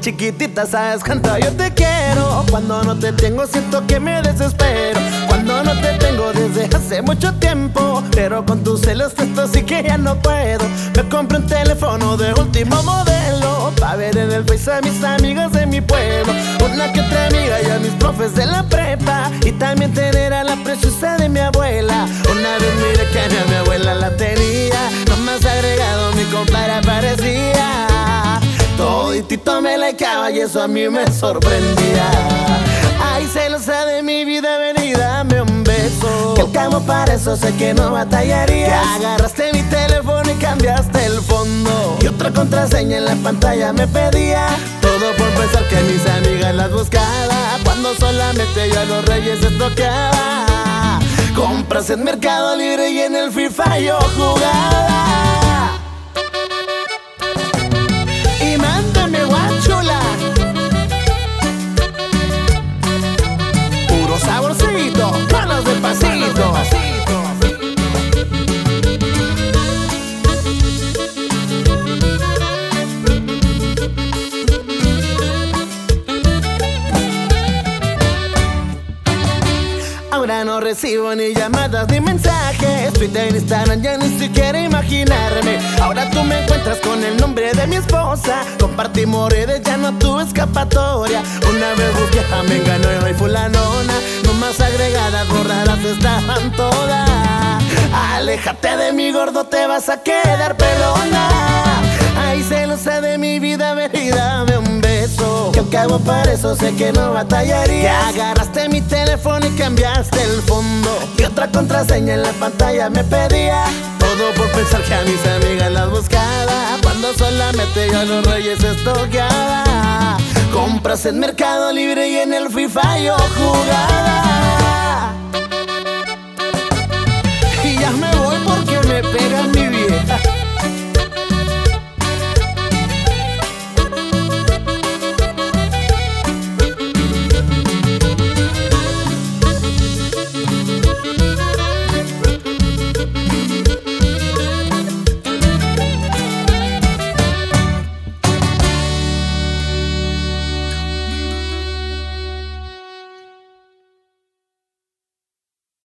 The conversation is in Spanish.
chiquitita, sabes cuánto yo te quiero. Cuando no te tengo, siento que me desespero. Cuando no te tengo desde hace mucho tiempo. Pero con tus celos, esto sí que ya no puedo. Me compré un teléfono de último modelo. Pa' ver en el face a mis amigos de mi pueblo. Una que otra amiga y a mis profes de la prepa. Y también tener a la preciosa Likeaba y eso a mí me sorprendía. Ay, celosa de mi vida, ven y dame un beso. Que al cabo para eso sé que no batallarías. Que agarraste mi teléfono y cambiaste el fondo. Y otra contraseña en la pantalla me pedía. Todo por pensar que mis amigas las buscaba. Cuando solamente yo a los reyes estoqueaba. Compras en Mercado Libre y en el FIFA yo jugaba. Ahora no recibo ni llamadas ni mensajes. Twitter, Instagram, ya ni siquiera imaginarme. Ahora tú me encuentras con el nombre de mi esposa. Compartimos redes, ya no tuve escapatoria. Una vez busqué a Mengano y hoy fulanona. No más agregadas, borradas estaban todas. Aléjate de mi gordo, te vas a quedar pelona. Beso. Que cabo para eso sé que no batallarías. Que agarraste mi teléfono y cambiaste el fondo. Y otra contraseña en la pantalla me pedía. Todo por pensar que a mis amigas las buscaba. Cuando solamente yo a los reyes estoqueaba. Compras en Mercado Libre y en el FIFA yo jugaba.